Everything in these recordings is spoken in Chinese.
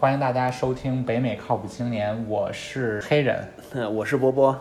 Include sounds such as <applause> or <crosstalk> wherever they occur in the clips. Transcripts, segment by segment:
欢迎大家收听北美靠谱青年，我是黑人。嗯，我是波波。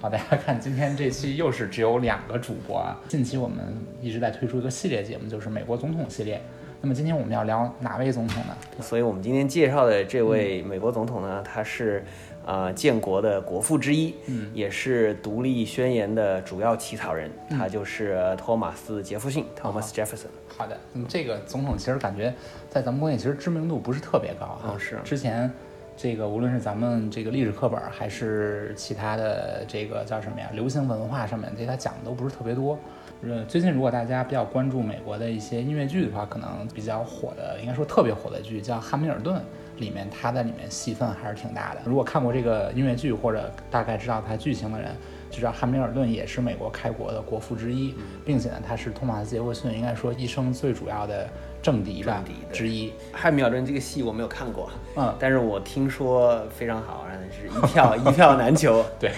好，大家看，今天这期又是只有两个主播啊。近期我们一直在推出一个系列节目，就是美国总统系列。那么今天我们要聊哪位总统呢？所以我们今天介绍的这位美国总统呢，他是呃建国的国父之一，嗯，也是独立宣言的主要起草人，他就是托马斯杰弗逊 （Thomas Jefferson）。好的，那么这个总统其实感觉在咱们国内其实知名度不是特别高啊。是。之前这个无论是咱们这个历史课本，还是其他的这个叫什么呀，流行文化上面，对他讲的都不是特别多。呃，最近如果大家比较关注美国的一些音乐剧的话，可能比较火的，应该说特别火的剧叫《汉密尔顿》，里面他在里面戏份还是挺大的。如果看过这个音乐剧或者大概知道它剧情的人。就知道汉密尔顿也是美国开国的国父之一，并且呢，他是托马斯杰弗逊应该说一生最主要的政敌吧之一。汉密尔顿这个戏我没有看过，嗯，但是我听说非常好，让人是一票一票难求。<laughs> 对，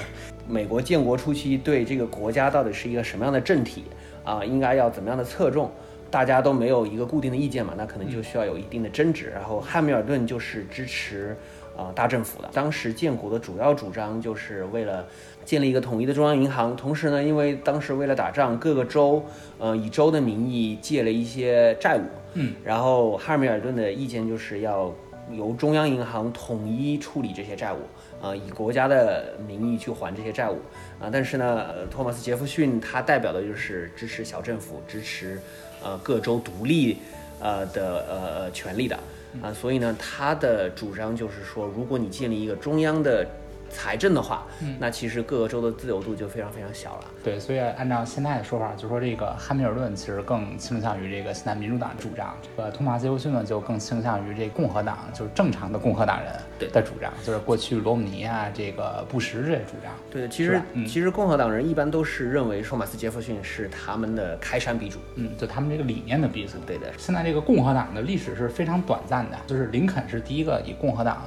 美国建国初期对这个国家到底是一个什么样的政体啊，应该要怎么样的侧重，大家都没有一个固定的意见嘛，那可能就需要有一定的争执。然后汉密尔顿就是支持啊大政府的，当时建国的主要主张就是为了。建立一个统一的中央银行，同时呢，因为当时为了打仗，各个州，呃，以州的名义借了一些债务，嗯，然后汉密尔顿的意见就是要由中央银行统一处理这些债务，啊，以国家的名义去还这些债务，啊，但是呢，托马斯杰弗逊他代表的就是支持小政府，支持，呃，各州独立，呃的呃权利的，啊，所以呢，他的主张就是说，如果你建立一个中央的。财政的话，那其实各个州的自由度就非常非常小了。对，所以按照现在的说法，就说这个汉密尔顿其实更倾向于这个现在民主党主张，这个托马斯杰弗逊呢就更倾向于这共和党，就是正常的共和党人的主张，就是过去罗姆尼啊、这个布什这些主张。对，其实其实共和党人一般都是认为托马斯杰弗逊是他们的开山鼻祖，嗯，就他们这个理念的鼻祖。对的。现在这个共和党的历史是非常短暂的，就是林肯是第一个以共和党。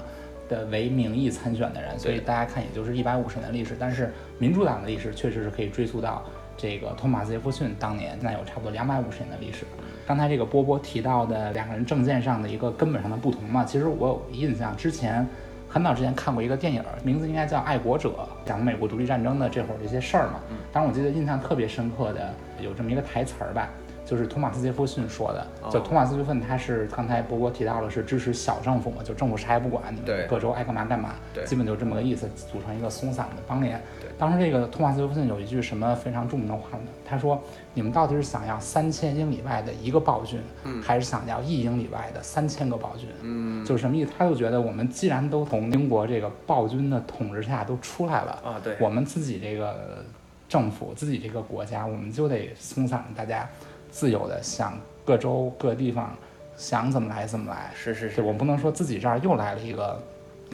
的为名义参选的人，所以大家看也就是一百五十年的历史。但是民主党的历史确实是可以追溯到这个托马斯杰弗逊当年，那有差不多两百五十年的历史。刚才这个波波提到的两个人政见上的一个根本上的不同嘛，其实我有印象，之前很早之前看过一个电影，名字应该叫《爱国者》，讲的美国独立战争的这会儿这些事儿嘛。当时我记得印象特别深刻的有这么一个台词儿吧。就是托马斯杰弗逊说的，就托马斯杰弗逊他是刚才波波提到了是支持小政府嘛，就政府啥也不管，你们各州爱干嘛干嘛，基本就这么个意思，组成一个松散的邦联。当时这个托马斯杰弗逊有一句什么非常著名的话呢？他说：“你们到底是想要三千英里外的一个暴君，还是想要一英里外的三千个暴君？”嗯，就是什么意思？他就觉得我们既然都从英国这个暴君的统治下都出来了啊，对，我们自己这个政府、自己这个国家，我们就得松散大家。自由的想各州各地方想怎么来怎么来，是是是，我们不能说自己这儿又来了一个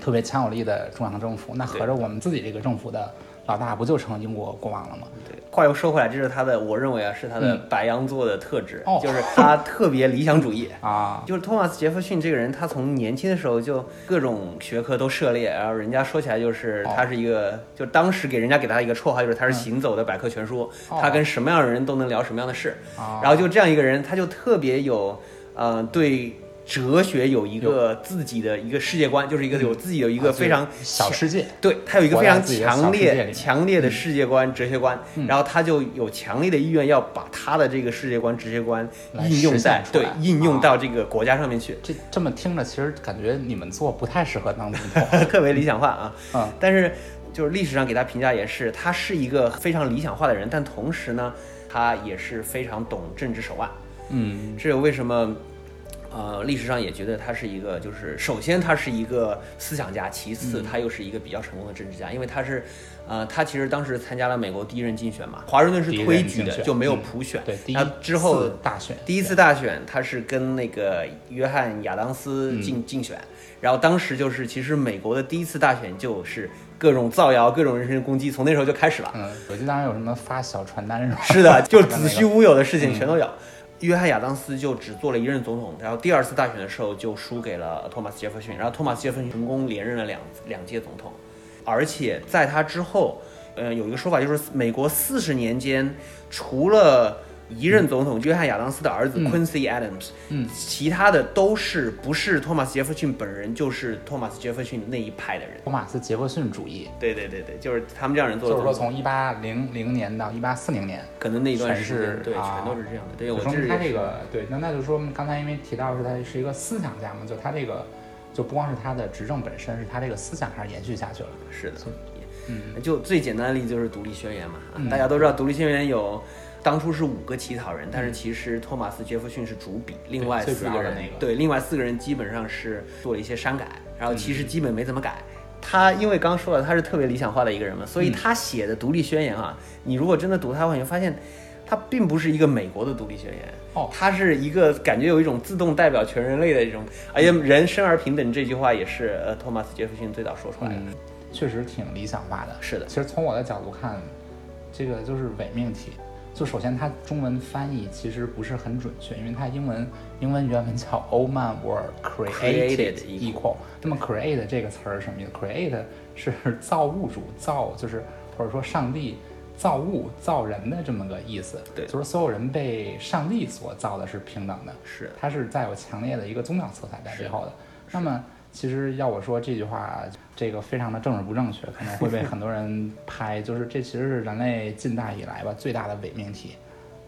特别强有力的中央政府，那合着我们自己这个政府的。老大不就成英国国王了吗？对，话又说回来，这是他的，我认为啊，是他的白羊座的特质，就是他特别理想主义 <laughs> 啊。就是托马斯杰弗逊这个人，他从年轻的时候就各种学科都涉猎，然后人家说起来就是他是一个，就当时给人家给他一个绰号，就是他是行走的百科全书，他跟什么样的人都能聊什么样的事。然后就这样一个人，他就特别有，呃，对。哲学有一个自己的一个世界观，就是一个有自己的一个非常小世界，对他有一个非常强烈、强烈的世界观、哲学观，然后他就有强烈的意愿要把他的这个世界观、哲学观应用在对应用到这个国家上面去。这这么听着，其实感觉你们做不太适合当总统，<laughs> 特别理想化啊。嗯，但是就是历史上给他评价也是，他是一个非常理想化的人，但同时呢，他也是非常懂政治手腕。嗯，这为什么？呃，历史上也觉得他是一个，就是首先他是一个思想家，其次他又是一个比较成功的政治家，因为他是，呃，他其实当时参加了美国第一任竞选嘛，华盛顿是推举的，就没有普选。对，他之后大选，第一次大选他是跟那个约翰亚当斯竞竞选，然后当时就是其实美国的第一次大选就是各种造谣、各种人身攻击，从那时候就开始了。嗯，手机当然有什么发小传单是吧？是的，就子虚乌有的事情全都有。约翰亚当斯就只做了一任总统，然后第二次大选的时候就输给了托马斯杰弗逊，然后托马斯杰弗逊成功连任了两两届总统，而且在他之后，呃，有一个说法就是美国四十年间，除了一任总统约翰亚当斯的儿子 Quincy Adams，嗯，其他的都是不是托马斯杰弗逊本人，就是托马斯杰弗逊那一派的人。托马斯杰弗逊主义，对对对对，就是他们这样人做的。就是说从一八零零年到一八四零年，可能那一段全时间对，是啊全都是这样的。对，我说他这个对，那那就说明刚才因为提到是他是一个思想家嘛，就他这个就不光是他的执政本身，是他这个思想还是延续下去了。是的，嗯，就最简单的例子就是独立宣言嘛，啊嗯大家都知道独立宣言有。当初是五个起草人，但是其实托马斯杰弗逊是主笔，另外四个人对，另外四个人基本上是做了一些删改，然后嗯其实基本没怎么改。他因为刚刚说了，他是特别理想化的一个人嘛，所以嗯他写的独立宣言啊，你如果真的读他的话，你会发现他并不是一个美国的独立宣言，哦他是一个感觉有一种自动代表全人类的这种，而且人生而平等这句话也是呃托马斯杰弗逊最早说出来的。嗯，确实挺理想化的。是的其实从我的角度看，这个就是伪命题。就首先它中文翻译其实不是很准确，因为它英文英文原文叫 All men were created equal。那么 create 这个词儿是什么意思？create 是造物主造，就是或者说上帝造物造人的这么个意思。对就是所有人被上帝所造的是平等的。是它是带有强烈的一个宗教色彩在背后的。那么，其实要我说这句话，这个非常的政治不正确，可能会被很多人拍。就是这其实是人类近代以来吧最大的伪命题，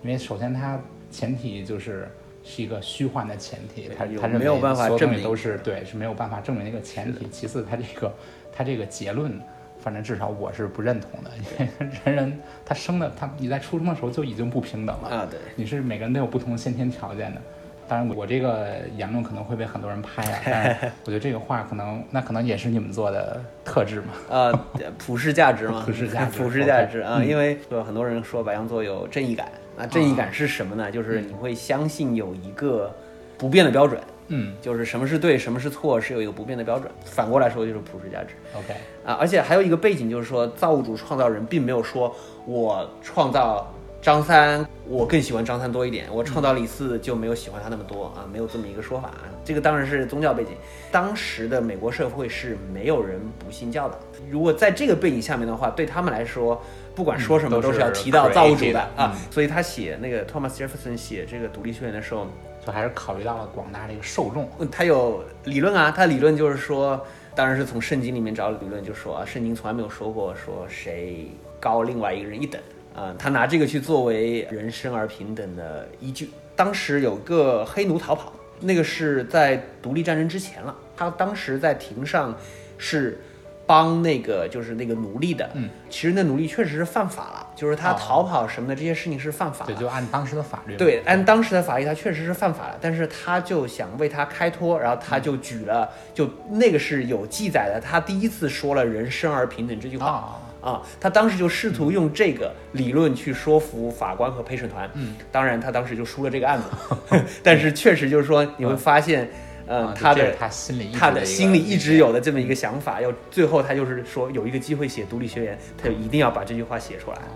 因为首先它前提就是是一个虚幻的前提，它有它没有办法证明都是对是没有办法证明的一个前提。其次，它这个它这个结论。反正至少我是不认同的，因为人人他生的他你在出生的时候就已经不平等了，啊，对。你是每个人都有不同先天条件的。当然，我这个言论可能会被很多人拍啊，但是 <laughs> 我觉得这个话可能那可能也是你们做的特质嘛。呃，普世价值嘛，<laughs> 普世价值 <laughs> 普世价值啊，嗯因为有很多人说白羊座有正义感，那正义感是什么呢？就是你会相信有一个不变的标准，嗯就是什么是对，什么是错，是有一个不变的标准。反过来说就是普世价值，OK，啊，而且还有一个背景就是说，造物主创造人，并没有说我创造张三，我更喜欢张三多一点，我创造李四就没有喜欢他那么多啊，没有这么一个说法啊。这个当然是宗教背景，当时的美国社会是没有人不信教的。如果在这个背景下面的话，对他们来说，不管说什么嗯都是要提到造物主的啊。嗯所以他写那个 Thomas Jefferson 写这个独立宣言的时候，就还是考虑到了广大这个受众。嗯他有理论啊，他理论就是说，当然是从圣经里面找理论，就说啊，圣经从来没有说过说谁高另外一个人一等啊、他拿这个去作为人生而平等的依据。当时有个黑奴逃跑，那个是在独立战争之前了，他当时在庭上是。帮那个就是那个奴隶的，嗯，其实那奴隶确实是犯法了，就是他哦逃跑什么的这些事情是犯法对，的。就按当时的法律。对，按当时的法律，他确实是犯法了，但是他就想为他开脱，然后他就举了，就那个是有记载的，他第一次说了“人生而平等”这句话啊，啊，他当时就试图用这个理论去说服法官和陪审团，嗯，当然他当时就输了这个案子 <laughs> <laughs> 但是确实就是说你会发现，呃啊，他的他心里他的心里一直有的这么一个想法，要最后他就是说有一个机会写独立宣言，他就一定要把这句话写出来。啊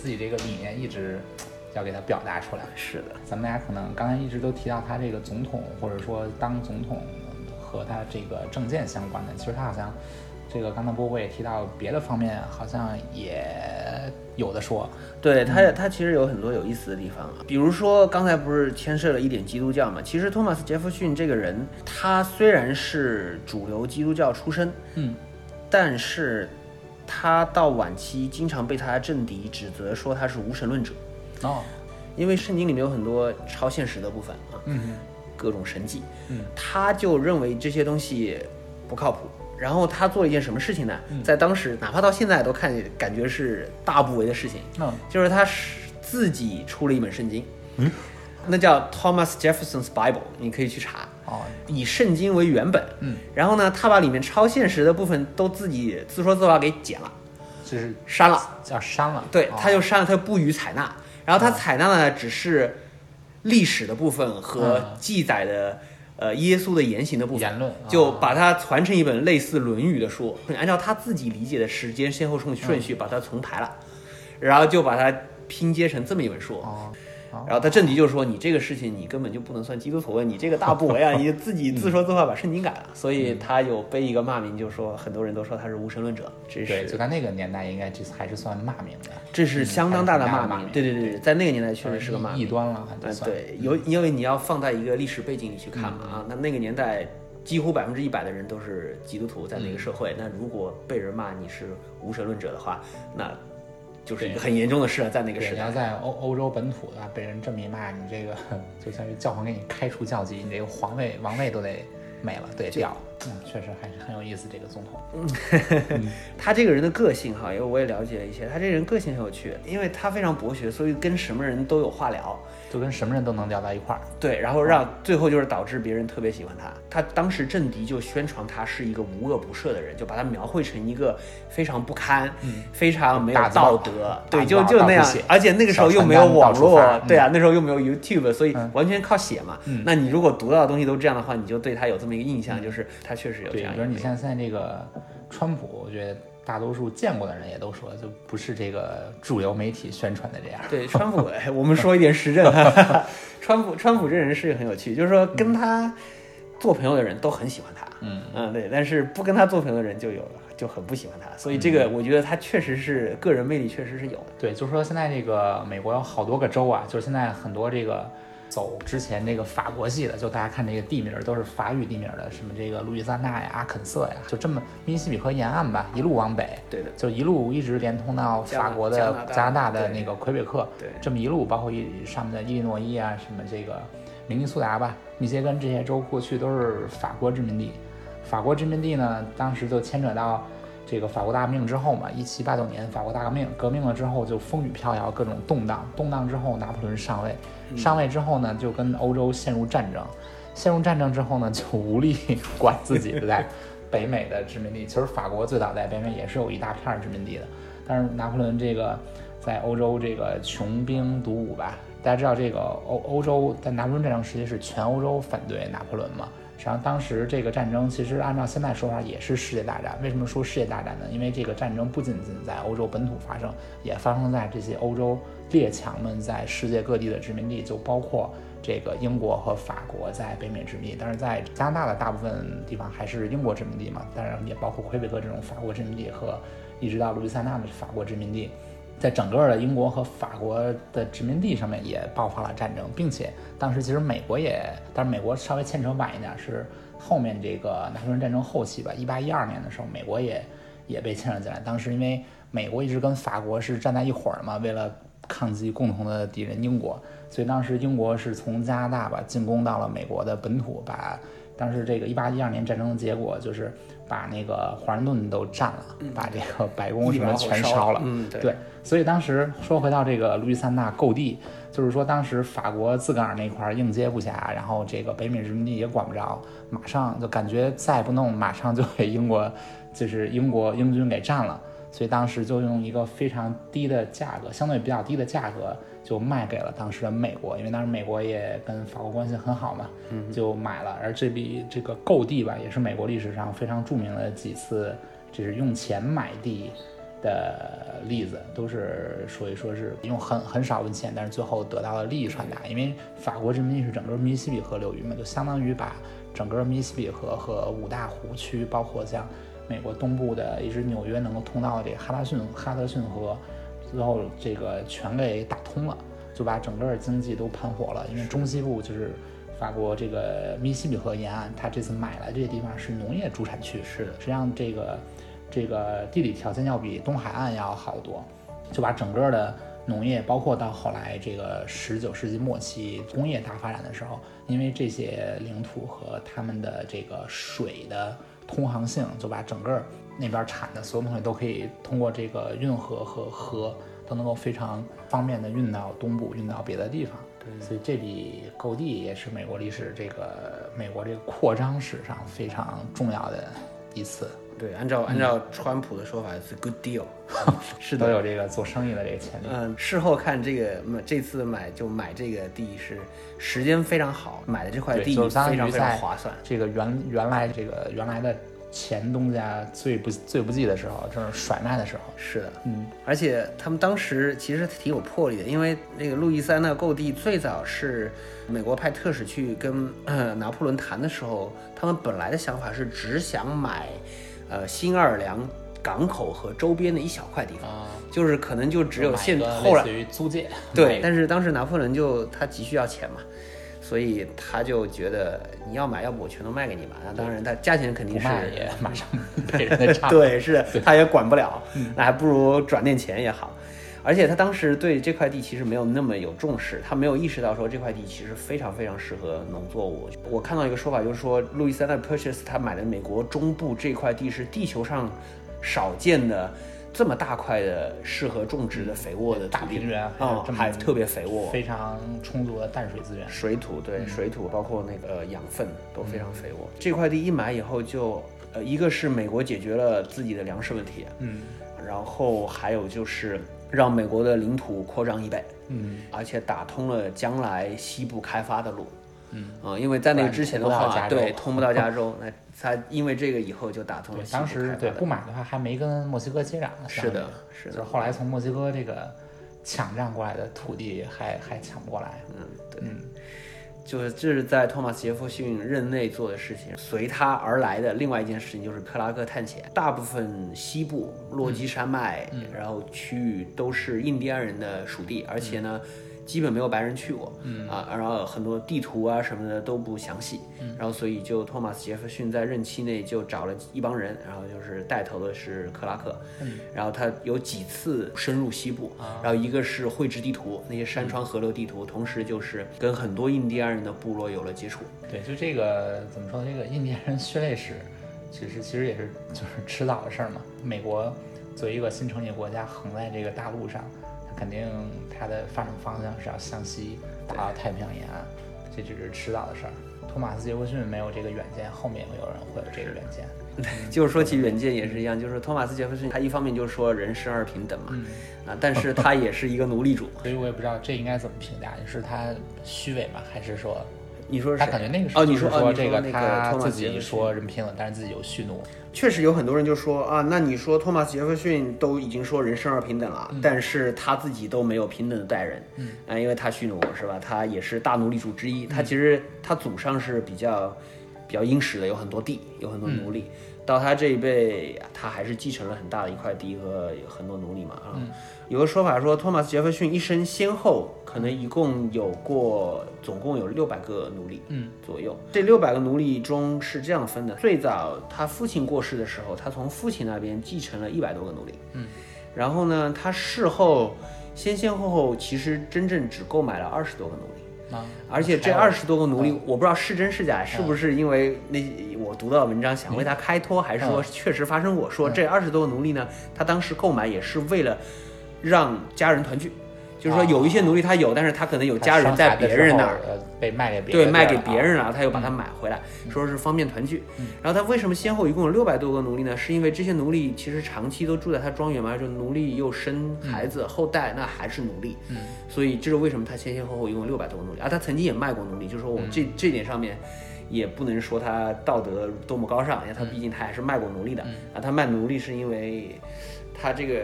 自己这个理念一直要给他表达出来。是的，咱们俩可能刚才一直都提到他这个总统，或者说当总统和他这个政见相关的，其实他好像这个刚才波波也提到别的方面，好像也有的说。对他，他其实有很多有意思的地方啊，比如说刚才不是牵涉了一点基督教嘛？其实托马斯·杰弗逊这个人，他虽然是主流基督教出身，嗯，但是他到晚期经常被他的政敌指责说他是无神论者，哦，因为圣经里面有很多超现实的部分啊，嗯各种神迹，嗯，他就认为这些东西不靠谱。然后他做了一件什么事情呢？嗯。在当时，哪怕到现在都看感觉是大不为的事情，嗯就是他是自己出了一本圣经，嗯，那叫 Thomas Jefferson's Bible，你可以去查，哦，以圣经为原本，嗯，然后呢，他把里面超现实的部分都自己自说自话给剪了，就是删了，叫删了。对哦，他就删了，他不予采纳，然后他采纳的只是历史的部分和嗯。记载的。呃，耶稣的言行的部分，言论就啊把它传成一本类似《论语》的书，按照他自己理解的时间先后顺顺嗯序把它重排了，然后就把它拼接成这么一本书。然后他政敌就说你这个事情你根本就不能算基督徒，你这个大不为啊，<laughs> 你自己自说自话把圣经改了，所以他有背一个骂名，就说很多人都说他是无神论者，这对，是就在那个年代，应该这还是算骂名的，这是相当大的骂名。对对对对，在那个年代确实是个骂名。异端了，还呃得，算。对，有因为你要放在一个历史背景里去看嘛嗯啊，那那个年代几乎百分之一百的人都是基督徒，在那个社嗯会，那如果被人骂你是无神论者的话，那就是一个很严重的事了，在那个，时代。你要在欧欧洲本土的，被人这么一骂，你这个就相当于教皇给你开除教籍，你这个皇位王位都得没了，都得掉。嗯，确实还是很有意思，这个总统。<laughs> 嗯他这个人的个性哈，因为我也了解了一些，他这个人个性很有趣，因为他非常博学，所以跟什么人都有话聊。就跟什么人都能聊到一块儿。对，然后让最后就是导致别人特别喜欢他。他当时政敌就宣传他是一个无恶不赦的人，就把他描绘成一个非常不堪、非常没有道德，对，就就那样写。而且那个时候又没有网络，对啊，那时候又没有 YouTube，所以嗯完全靠写嘛。嗯那你如果读到的东西都这样的话，你就对他有这么一个印象，就是他确实有这，样。比如你像现在这个川普，我觉得大多数见过的人也都说，就不是这个主流媒体宣传的这样。对，川普，哎我们说一点实证。川普，川普这人是很有趣，就是说跟他做朋友的人都很喜欢他，嗯嗯，对，但是不跟他做朋友的人就有就很不喜欢他，所以这个我觉得他确实是个人魅力确实是有的。对，就是说现在这个美国有好多个州啊，就是现在很多这个走之前这个法国系的，就大家看这个地名儿都是法语地名儿的，什么这个路易斯安那呀、阿肯色呀，就这么密西西比河沿岸吧，一路往北，对的，就一路一直连通到法国的加拿大加拿大。的那个魁北克，对。这么一路，包括一上面的伊利诺伊啊，什么这个明尼苏达吧、密歇根这些州，过去都是法国殖民地。法国殖民地呢，当时就牵扯到这个法国大革命之后嘛，一七八九年法国大革命，革命了之后就风雨飘摇，各种动荡，动荡之后拿破仑上位，上位之后呢，就跟欧洲陷入战争，陷入战争之后呢，就无力 <laughs> 管自己在北美的殖民地。其实法国最早在北美也是有一大片殖民地的，但是拿破仑这个在欧洲这个穷兵黩武吧，大家知道这个欧欧洲在拿破仑战争时期是全欧洲反对拿破仑嘛。实际上，当时这个战争其实按照现在说法也是世界大战。为什么说世界大战呢？因为这个战争不仅仅在欧洲本土发生，也发生在这些欧洲列强们在世界各地的殖民地，就包括这个英国和法国在北美殖民地。但是在加拿大的大部分地方还是英国殖民地嘛，当然也包括魁北克这种法国殖民地和一直到路易斯安那的法国殖民地。在整个的英国和法国的殖民地上面也爆发了战争，并且当时其实美国也，但是美国稍微牵扯晚一点，是后面这个拿破仑战争后期吧，一八一二年的时候，美国也也被牵扯进来。当时因为美国一直跟法国是站在一伙儿嘛，为了抗击共同的敌人英国，所以当时英国是从加拿大吧进攻到了美国的本土，把当时这个一八一二年战争的结果就是把那个华盛顿都占了，把这个白宫什么全烧了。嗯，对对，所以当时说回到这个路易斯安那购地，就是说当时法国自个儿那块儿应接不暇，然后这个北美殖民地也管不着，马上就感觉再不弄，马上就被英国就是英国英军给占了，所以当时就用一个非常低的价格，相对比较低的价格就卖给了当时的美国，因为当时美国也跟法国关系很好嘛，就买了。而这笔这个购地吧，也是美国历史上非常著名的几次，就是用钱买地的例子，都是所以说是用很很少的钱，但是最后得到了利益传达。因为法国殖民地是整个密西西比河流域嘛，就相当于把整个密西西比河和五大湖区，包括像美国东部的一直纽约能够通到这个哈拉逊哈德逊河，最后这个全给打通了，就把整个经济都盘活了。因为中西部就是法国这个密西西比河沿岸，它这次买来这些地方是农业主产区，是，实际上这个这个地理条件要比东海岸要好得多，就把整个的农业，包括到后来这个十九世纪末期工业大发展的时候，因为这些领土和他们的这个水的通航性，就把整个那边产的所有东西都可以通过这个运河和河都能够非常方便的运到东部，运到别的地方。对所以这笔购地也是美国历史这个美国这个扩张史上非常重要的一次，对，按照按照川普的说法是 good deal，<laughs> 是都有这个做生意的这个潜力。嗯，事后看这个买这次买就买这个地是时间非常好，买的这块，地非常非常划算。这个原原来这个原来的前东家最不最不济的时候，正是甩卖的时候。是的，嗯，而且他们当时其实挺有魄力的，因为那个路易斯安那购地最早是美国派特使去跟、呃、拿破仑谈的时候，他们本来的想法是只想买，呃新奥尔良港口和周边的一小块地方，啊，就是可能就只有现后来于租借，对，<laughs> 但是当时拿破仑就他急需要钱嘛，所以他就觉得你要买，要不我全都卖给你吧。那当然，他价钱肯定是也马上被人家 <laughs> 炸。对，是他也管不了，嗯那还不如转点钱也好。而且他当时对这块地其实没有那么有重视，他没有意识到说这块地其实非常非常适合农作物。我看到一个说法，就是说路易斯安那 Purchase 他买的美国中部这块地是地球上少见的这么大块的适合种植的肥沃的大平原啊、还特别肥沃，非常充足的淡水资源。水土对嗯水土包括那个养分都非常肥沃。这块地一买以后就，呃，一个是美国解决了自己的粮食问题，嗯然后还有就是让美国的领土扩张一倍，嗯而且打通了将来西部开发的路。嗯，啊、因为在那个之前的话，对，通不到加州，<laughs> 那他因为这个以后就打通了，西部当时对不买的话还没跟墨西哥接壤呢。是的是的就是后来从墨西哥这个抢占过来的土地还还抢不过来。嗯，对。嗯就是这是在托马斯·杰弗逊任内做的事情。随他而来的另外一件事情就是克拉克探险。大部分西部落基山脉，然后区域都是印第安人的属地，而且呢，基本没有白人去过。嗯啊，然后很多地图啊什么的都不详细。然后所以就托马斯·杰弗逊在任期内就找了一帮人，然后就是带头的是克拉克。嗯然后他有几次深入西部，然后一个是绘制地图，那些山川河流地图，同时就是跟很多印第安人的部落有了接触。对，就这个怎么说？这个印第安人血泪史，其实其实也是就是迟早的事儿嘛。美国作为一个新成立国家，横在这个大陆上，它肯定它的发展方向是要向西打到太平洋沿岸，这只是迟早的事儿。托马斯·杰弗逊没有这个远见，后面也会有人会有这个远见。<laughs> 就是说起远见也是一样，就是托马斯·杰弗逊，他一方面就是说人生而平等嘛，嗯，啊，但是他也是一个奴隶主。<laughs> 所以我也不知道这应该怎么评价，是他虚伪吗？还是说你说是他感觉那个时哦，候就是你说哦，你这个那他自己说人平等，但是自己有蓄怒。确实有很多人就说啊，那你说托马斯·杰弗逊都已经说人生而平等了，但是他自己都没有平等的待人，嗯啊，因为他蓄奴是吧？他也是大奴隶主之一，他其实他祖上是比较比较殷实的，有很多地，有很多奴隶。到他这一辈，他还是继承了很大的一块地和很多奴隶嘛啊。有个说法说，托马斯·杰弗逊一生先后可能一共有过，总共有六百个奴隶，嗯，左右。这六百个奴隶中是这样分的：最早他父亲过世的时候，他从父亲那边继承了一百多个奴隶，嗯，然后呢，他事后先先后后其实真正只购买了二十多个奴隶。啊，而且这二十多个奴隶，我不知道是真是假，是不是因为那我读到的文章想为他开脱，还是说确实发生过？说这二十多个奴隶呢，他当时购买也是为了让家人团聚，就是说有一些奴隶他有，但是他可能有家人在别人那儿，呃，被卖给别人对，卖给别人了。他又把它买回来，说是方便团聚嗯。然后他为什么先后一共有六百多个奴隶呢？是因为这些奴隶其实长期都住在他庄园嘛，就奴隶又生孩子后代，那还是奴隶。嗯，所以这是为什么他前前后后一共六百多个奴隶，而他曾经也卖过奴隶，就是说我嗯这、这点上面。也不能说他道德多么高尚，因为他毕竟他还是卖过奴隶的、嗯啊。他卖奴隶是因为他这个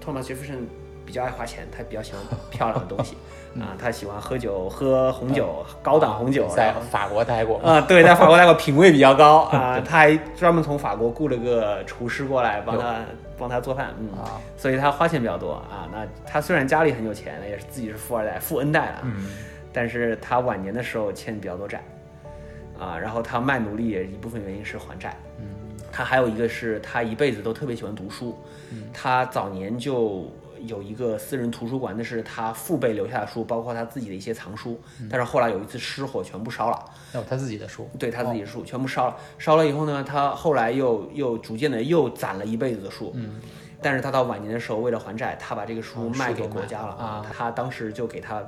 托马斯·杰弗逊比较爱花钱，他比较喜欢 <laughs> 漂亮的东西。<laughs> 啊，他喜欢喝酒，喝红酒，高档红酒，在法国待过，啊，对，在法国待过，品味比较高。啊。<laughs> 他还专门从法国雇了个厨师过来帮他帮他做饭，嗯，啊，所以他花钱比较多啊。那他虽然家里很有钱，也是自己是富二代、富 N 代了，嗯。但是他晚年的时候欠比较多债啊。然后他卖奴隶也一部分原因是还债，嗯他还有一个是他一辈子都特别喜欢读书，嗯。他早年就有一个私人图书馆，那是他父辈留下的书，包括他自己的一些藏书，嗯。但是后来有一次失火，全部烧了。他自己的书，对他自己的书、全部烧了，烧了以后呢，他后来又又逐渐的又攒了一辈子的书，嗯，但是他到晚年的时候，为了还债，他把这个书哦卖给国家了了啊。他当时就给他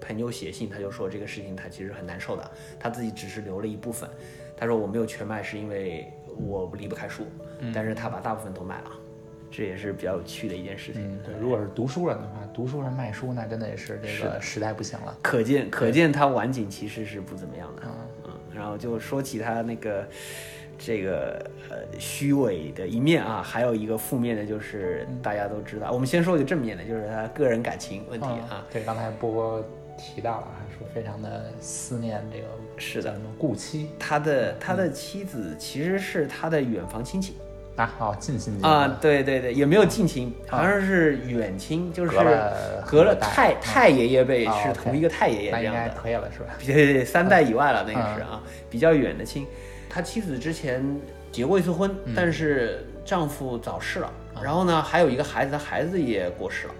朋友写信，他就说这个事情他其实很难受的，他自己只是留了一部分，他说我没有全卖是因为我离不开书，嗯但是他把大部分都卖了，这也是比较有趣的一件事情。嗯，对，如果是读书人的话，读书人卖书那真的也是这个时代不行了，可见可见他晚景其实是不怎么样的。嗯嗯，然后就说起他那个这个呃虚伪的一面啊，还有一个负面的就是嗯大家都知道，我们先说一个正面的，就是他个人感情问题嗯啊。对，刚才波波提到了，还说非常的思念这个是的。叫什么故妻。他的他的妻子其实是他的远房亲戚啊，好，近亲近啊，对对对，也没有近亲，好像是远亲，就是隔了隔了太嗯。太爷爷辈哦是同一个太爷爷那样的，可以了是吧？对对对，三代以外了，那个嗯是啊，比较远的亲。他妻子之前结过一次婚，嗯。但是丈夫早逝了，啊。然后呢，还有一个孩子，他孩子也过世了。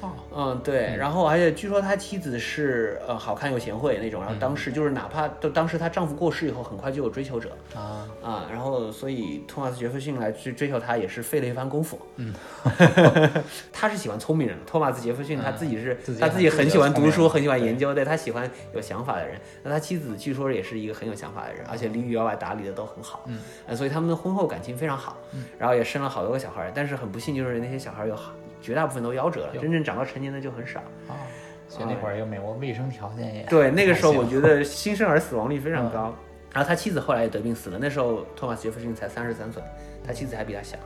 哦，嗯，对，然后而且据说他妻子是呃好看又贤惠那种，然后当时就是哪怕就当时她丈夫过世以后，很快就有追求者。啊，啊，然后所以托马斯杰弗逊来去追求她也是费了一番功夫。嗯，<laughs> <laughs> 他是喜欢聪明人，托马斯杰弗逊他自己是、他自己很很喜欢读书，很喜欢研究，对他喜欢有想法的人。那他妻子据说也是一个很有想法的人，而且里里外外打理的都很好。嗯，呃，所以他们的婚后感情非常好，然后也生了好多个小孩儿，但是很不幸就是那些小孩儿有好绝大部分都夭折了，真正长到成年的就很少。哦，所以那会儿又美国卫生条件也对，那个时候我觉得新生儿死亡率非常高。然后他妻子后来也得病死了，那时候托马斯杰弗逊才三十三岁，他妻子还比他小，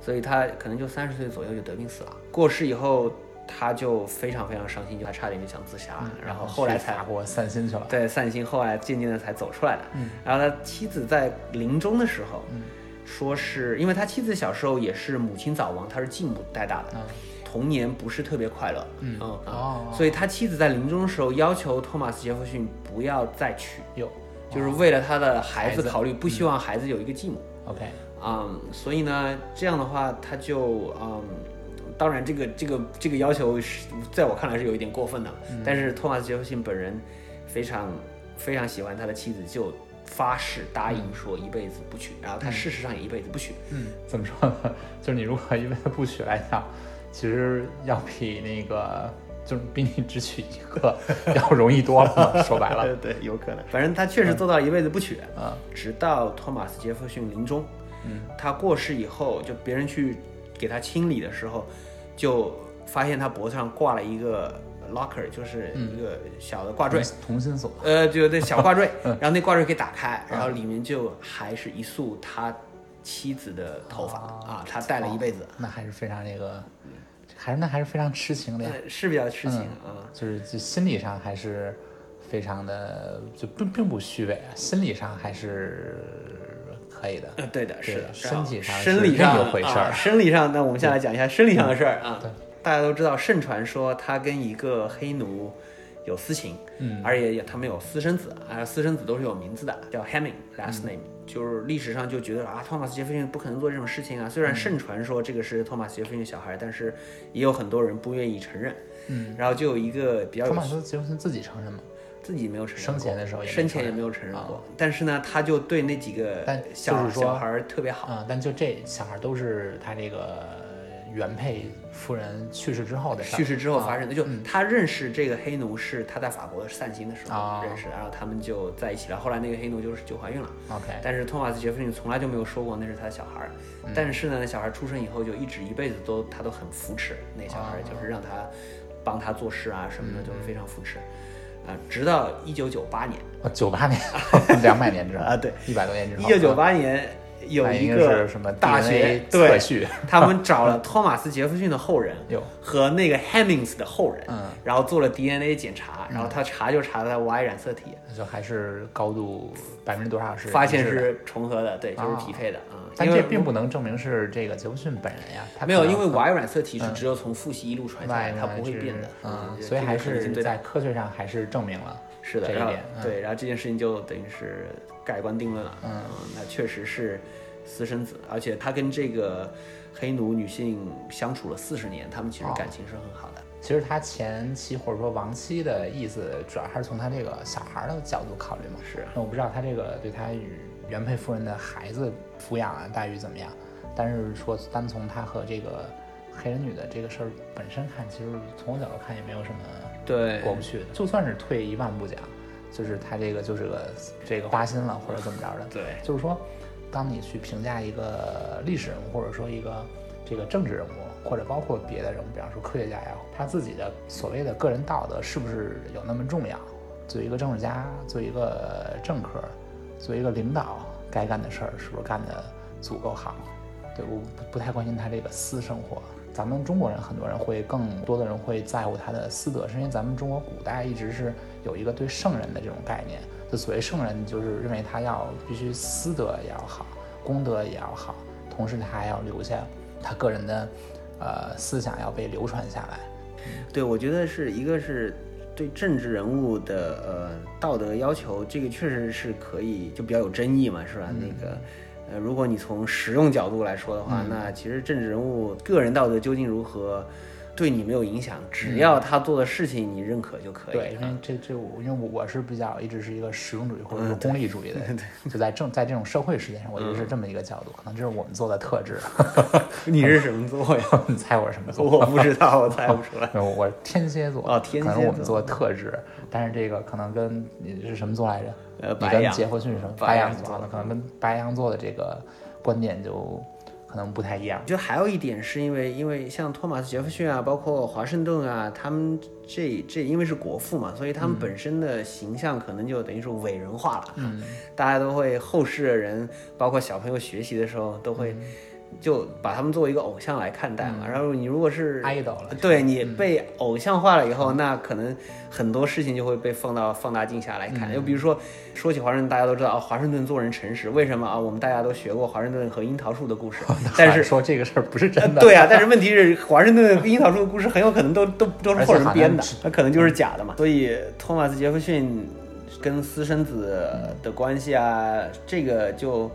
所以他可能就三十岁左右就得病死了。过世以后，他就非常非常伤心，就他差点就想自杀，然后后来才去法国散心去了。对散心，后来渐渐的才走出来的。嗯然后他妻子在临终的时候，嗯说是因为他妻子小时候也是母亲早亡，他是继母带大的，嗯童年不是特别快乐，嗯。嗯。哦。所以他妻子在临终的时候要求托马斯杰弗逊不要再娶，有就是为了他的孩子考虑，不希望孩子有一个继母。，OK，嗯，所以呢，这样的话，他就嗯，当然这个这个这个要求是在我看来是有一点过分的，嗯。但是托马斯杰弗逊本人非常非常喜欢他的妻子，就发誓答应说一辈子不娶，然后他事实上也一辈子不娶。嗯，怎么说呢？就是你如果一辈子不娶来讲，其实要比那个就是比你只娶一个 <laughs> 要容易多了。说白了，对，有可能。反正他确实做到一辈子不娶，啊，直到托马斯杰弗逊临终，嗯，他过世以后，就别人去给他清理的时候，就发现他脖子上挂了一个 locker，就是一个小的挂坠。同心锁，呃，就那小挂坠，<laughs> 然后那挂坠可以打开，然后里面就还是一束他妻子的头发啊，他戴了一辈子，那还是非常那个，还是那还是非常痴情的是比较痴情啊。就是就心理上还是非常的，就并并不虚伪啊，心理上还是可以的。呃，对的，是的，身体上是生理上有一回事儿啊生理上，那我们先来讲一下生理上的事儿啊对。大家都知道，盛传说他跟一个黑奴有私情，嗯而且也他们有私生子，啊，私生子都是有名字的，叫 Hemming last name，、就是历史上就觉得啊，托马斯杰弗逊不可能做这种事情啊。虽然盛传说这个是托马斯杰弗逊的小孩，但是也有很多人不愿意承认。嗯，然后就有一个比较托马斯杰弗逊自己承认吗？自己没有承认过，生前的时候生前也没有承认啊过，但是呢，他就对那几个小就是说小孩儿特别好。啊、但就这小孩都是他这个原配夫人去世之后的事。去世之后发生的，就嗯。他认识这个黑奴是他在法国散心的时候啊。认识的，然后他们就在一起了。后来那个黑奴就是就怀孕了，OK，但是托马斯杰弗逊从来就没有说过那是他的小孩儿。嗯。但是呢，小孩出生以后就一直一辈子都他都很扶持那小孩就是让他帮他做事啊什么嗯的，就是非常扶持。啊，直到一九九八年。哦，九八年，<laughs> 两百年之后啊，对，一百多年之后，一九九八年有一个是什么大学测对，序，<laughs> 他们找了托马斯杰弗逊的后人有和那个 Hemmings 的后人，嗯然后做了 DNA 检查，然后他查就查在 Y 染色体，就还是高度百分之多少是发现是重合的，对，就是啊匹配的啊。但这并不能证明是这个杰弗逊本人呀，他没有，因为 Y 染色体是嗯只有从父系一路传下来它不会变的，嗯，所以还是在科学上还是证明了是的，然后这一点嗯对，然后这件事情就等于是盖棺定论了。嗯那确实是私生子，而且他跟这个黑奴女性相处了四十年，他们其实哦感情是很好的。其实他前妻或者说亡妻的意思，主要还是从他这个小孩儿的角度考虑嘛。是那我不知道他这个对他与原配夫人的孩子抚养啊待遇怎么样，但是说单从他和这个黑人女的这个事儿本身看，其实从我角度看也没有什么对过不去的。就算是退一万步讲，就是他这个就是个这个花心了或者怎么着的，对，就是说，当你去评价一个历史人物，或者说一个这个政治人物，或者包括别的人物，比方说科学家呀，他自己的所谓的个人道德是不是有那么重要？作为一个政治家，作为一个政客，作为一个领导，该干的事儿是不是干的足够好。对，我不不太关心他这个私生活。咱们中国人很多人会更多的人会在乎他的私德，是因为咱们中国古代一直是有一个对圣人的这种概念。就所谓圣人，就是认为他要必须私德也要好，功德也要好，同时他还要留下他个人的呃思想要被流传下来。对，我觉得是一个是对政治人物的呃道德要求，这个确实是可以就比较有争议嘛，是吧？那个呃，如果你从实用角度来说的话，那其实政治人物个人道德究竟如何？对你没有影响，只要他做的事情你认可就可以。对，因为这这，因为我我是比较一直是一个实用主义或者说功利主义的，就在正在这种社会实践上，我觉得是这么一个角度。可能这是我们做的特质。<laughs> 你是什么座呀？<laughs> 你猜我是什么座？我不知道，我猜不出来。<laughs> 我天蝎座。哦，天蝎座。我们做的特质，但是这个可能跟你是什么座来着？呃，白羊。杰弗逊什么？白羊座的，可能跟白羊座的这个观点就。可能不太一样。就还有一点是因为，因为像托马斯·杰弗逊啊，包括华盛顿啊，他们这这因为是国父嘛，所以他们本身的形象可能就等于是伟人化了。嗯，大家都会后世的人，包括小朋友学习的时候都会。就把他们作为一个偶像来看待嘛，然后你如果是 idol 了，对你被偶像化了以后，那可能很多事情就会被放到放大镜下来看。就比如说，说起华盛顿，大家都知道啊，华盛顿做人诚实，为什么啊？我们大家都学过华盛顿和樱桃树的故事，<laughs> 但是说这个事儿不是真的。对啊，但是问题是，华盛顿跟樱桃树的故事很有可能都都都是后人编的，<laughs> 那可能就是假的嘛。所以托马斯杰弗逊跟私生子的关系啊，这个就。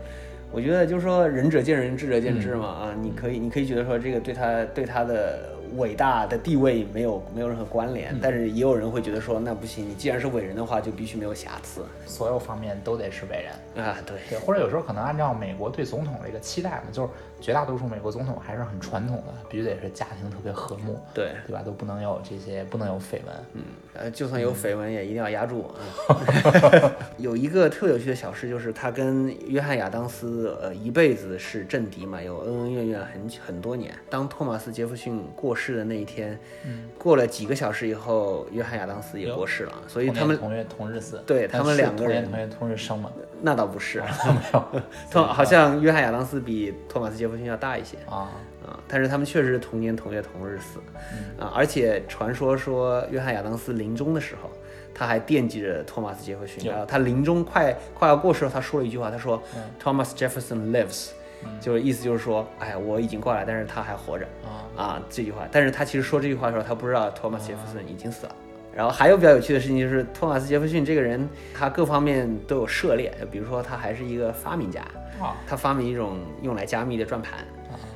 我觉得就是说仁者见仁，智者见智嘛啊，你可以你可以觉得说这个对他对他的伟大的地位没有没有任何关联，但是也有人会觉得说那不行，你既然是伟人的话，就必须没有瑕疵，所有方面都得是伟人。啊，对。对，或者有时候可能按照美国对总统的一个期待嘛，就是绝大多数美国总统还是很传统的，必须得是家庭特别和睦，对对吧？都不能有这些，不能有绯闻，嗯。呃，就算有绯闻，也一定要压住啊。<laughs> 有一个特有趣的小事，就是他跟约翰亚当斯，呃，一辈子是政敌嘛，有恩恩怨怨很很多年。当托马斯杰弗逊过世的那一天，过了几个小时以后，约翰亚当斯也过世了，所以他们同月同日死。对他们两个人同月同日生嘛？<laughs> 那倒不是，<laughs> 没有。托好像约翰亚当斯比托马斯杰弗逊要大一些啊。啊！但是他们确实是同年同月同日死，啊！而且传说说约翰亚当斯临终的时候，他还惦记着托马斯杰弗逊。然后他临终快快要过世了，他说了一句话，他说：“Thomas Jefferson lives。”就是意思就是说，哎，我已经过来，但是他还活着啊！这句话，但是他其实说这句话的时候，他不知道托马斯杰弗逊已经死了。然后还有比较有趣的事情就是，托马斯杰弗逊这个人，他各方面都有涉猎，比如说他还是一个发明家啊，他发明一种用来加密的转盘。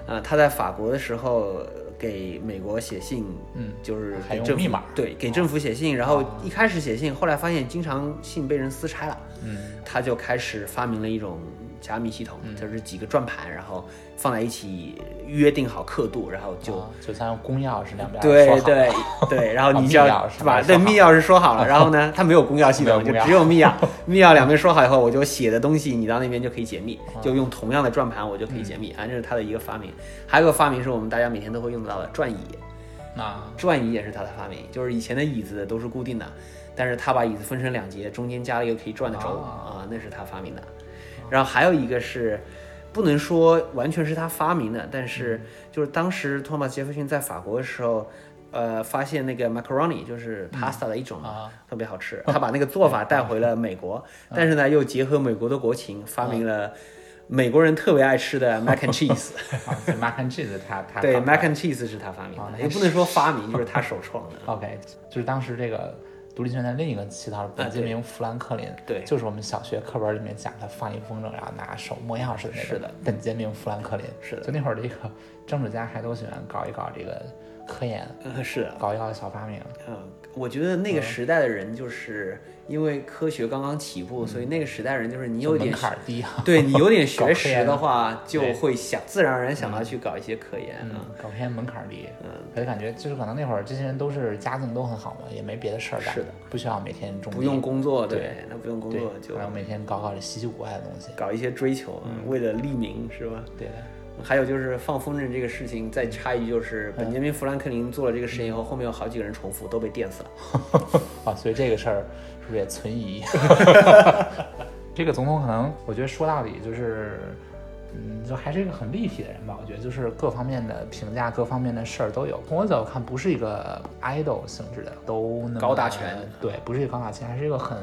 啊，他在法国的时候给美国写信，嗯，就是还用密码，对，给政府写信，然后一开始写信，后来发现经常信被人撕拆了，嗯，他就开始发明了一种。加密系统就是几个转盘，然后放在一起约定好刻度，然后就就像公钥匙两边对对 <laughs> 对，然后你就要是吧？对，密钥匙说好了，然后呢，它没有公钥系统，<laughs> 就只有密钥。<laughs> 密钥两边说好以后，我就写的东西，你到那边就可以解密，就用同样的转盘，我就可以解密。啊，这是它的一个发明。还有个发明是我们大家每天都会用到的转椅。啊，转椅也是它的发明，就是以前的椅子都是固定的，但是他把椅子分成两节，中间加了一个可以转的轴啊，那是他发明的。然后还有一个是，不能说完全是他发明的，但是就是当时托马斯杰弗逊在法国的时候，呃，发现那个 macaroni 就是 pasta 的一种，特别好吃，他把那个做法带回了美国，但是呢又结合美国的国情，发明了美国人特别爱吃的 <laughs> mac and cheese。mac and cheese 他他对 mac and cheese 是他发明的，也不能说发明，就是他首创的。<laughs> OK，就是当时这个。独立宣言另一个起草人本杰明·富兰克林，对，就是我们小学课本里面讲他放一风筝，然后拿手摸钥匙的那个。是的，本杰明·富兰克林，是的。就那会儿，这个政治家还都喜欢搞一搞这个科研，是搞一搞小发明。嗯，我觉得那个时代的人就是。因为科学刚刚起步，所以那个时代人就是你有点门槛低，对你有点 <laughs> 学识的话，就会想自然而然想到去搞一些科研啊。搞科研门槛低，嗯，我就感觉就是可能那会儿这些人都是家境都很好嘛，也没别的事儿干，是的，不需要每天种不用工作，对，那不用工作就然后每天搞搞这稀奇古怪的东西，搞一些追求，为了利民是吧？对的。还有就是放风筝这个事情，再插一句，就是本杰明·富兰克林做了这个实验以后，后面有好几个人重复都被电死了。<laughs> 啊，所以这个事儿。也存疑，<laughs> 这个总统可能，我觉得说到底就是，嗯，就还是一个很立体的人吧。我觉得就是各方面的评价，各方面的事儿都有。从我角度看，不是一个 idol 性质的，都那么高大全对，不是一个高大全，还是一个很。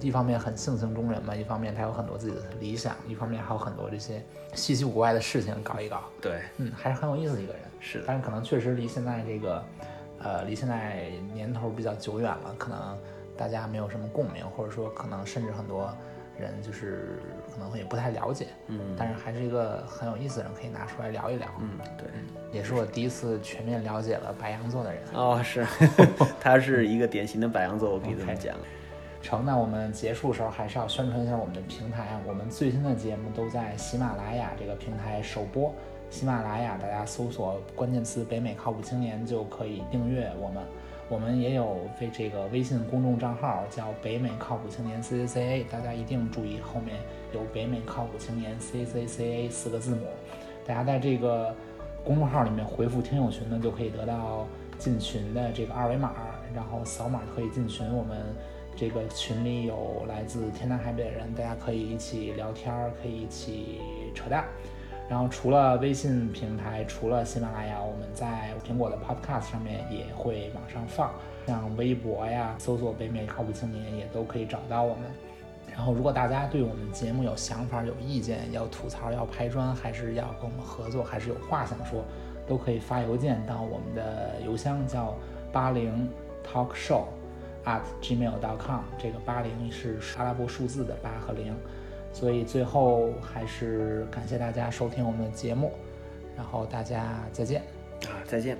一方面很性情中人嘛，一方面他有很多自己的理想，一方面还有很多这些稀奇古怪的事情搞一搞，对，嗯，还是很有意思的一个人。是的，但是可能确实离现在这个，呃，离现在年头比较久远了，可能大家没有什么共鸣，或者说可能甚至很多人就是可能会也不太了解，嗯但是还是一个很有意思的人，可以拿出来聊一聊。嗯，对。也是我第一次全面了解了白羊座的人。哦，是，<laughs> 他是一个典型的白羊座，我可以这么讲。成，那我们结束的时候还是要宣传一下我们的平台啊，我们最新的节目都在喜马拉雅这个平台首播。喜马拉雅，大家搜索关键词“北美靠谱青年”就可以订阅我们。我们也有为这个微信公众账号叫“北美靠谱青年 C C C A”，大家一定注意后面有“北美靠谱青年 C C C A” 四个字母。大家在这个公众号里面回复“听友群”呢，就可以得到进群的这个二维码，然后扫码可以进群。我们这个群里有来自天南海北的人，大家可以一起聊天，可以一起扯淡。然后除了微信平台，除了喜马拉雅，我们在苹果的 Podcast 上面也会往上放，像微博呀，搜索“北美靠谱青年”也都可以找到我们。然后，如果大家对我们节目有想法、有意见，要吐槽、要拍砖，还是要跟我们合作，还是有话想说，都可以发邮件到我们的邮箱，叫八零 talk show at gmail.com。这个八零是阿拉伯数字的八和零。所以最后还是感谢大家收听我们的节目，然后大家再见。啊，再见。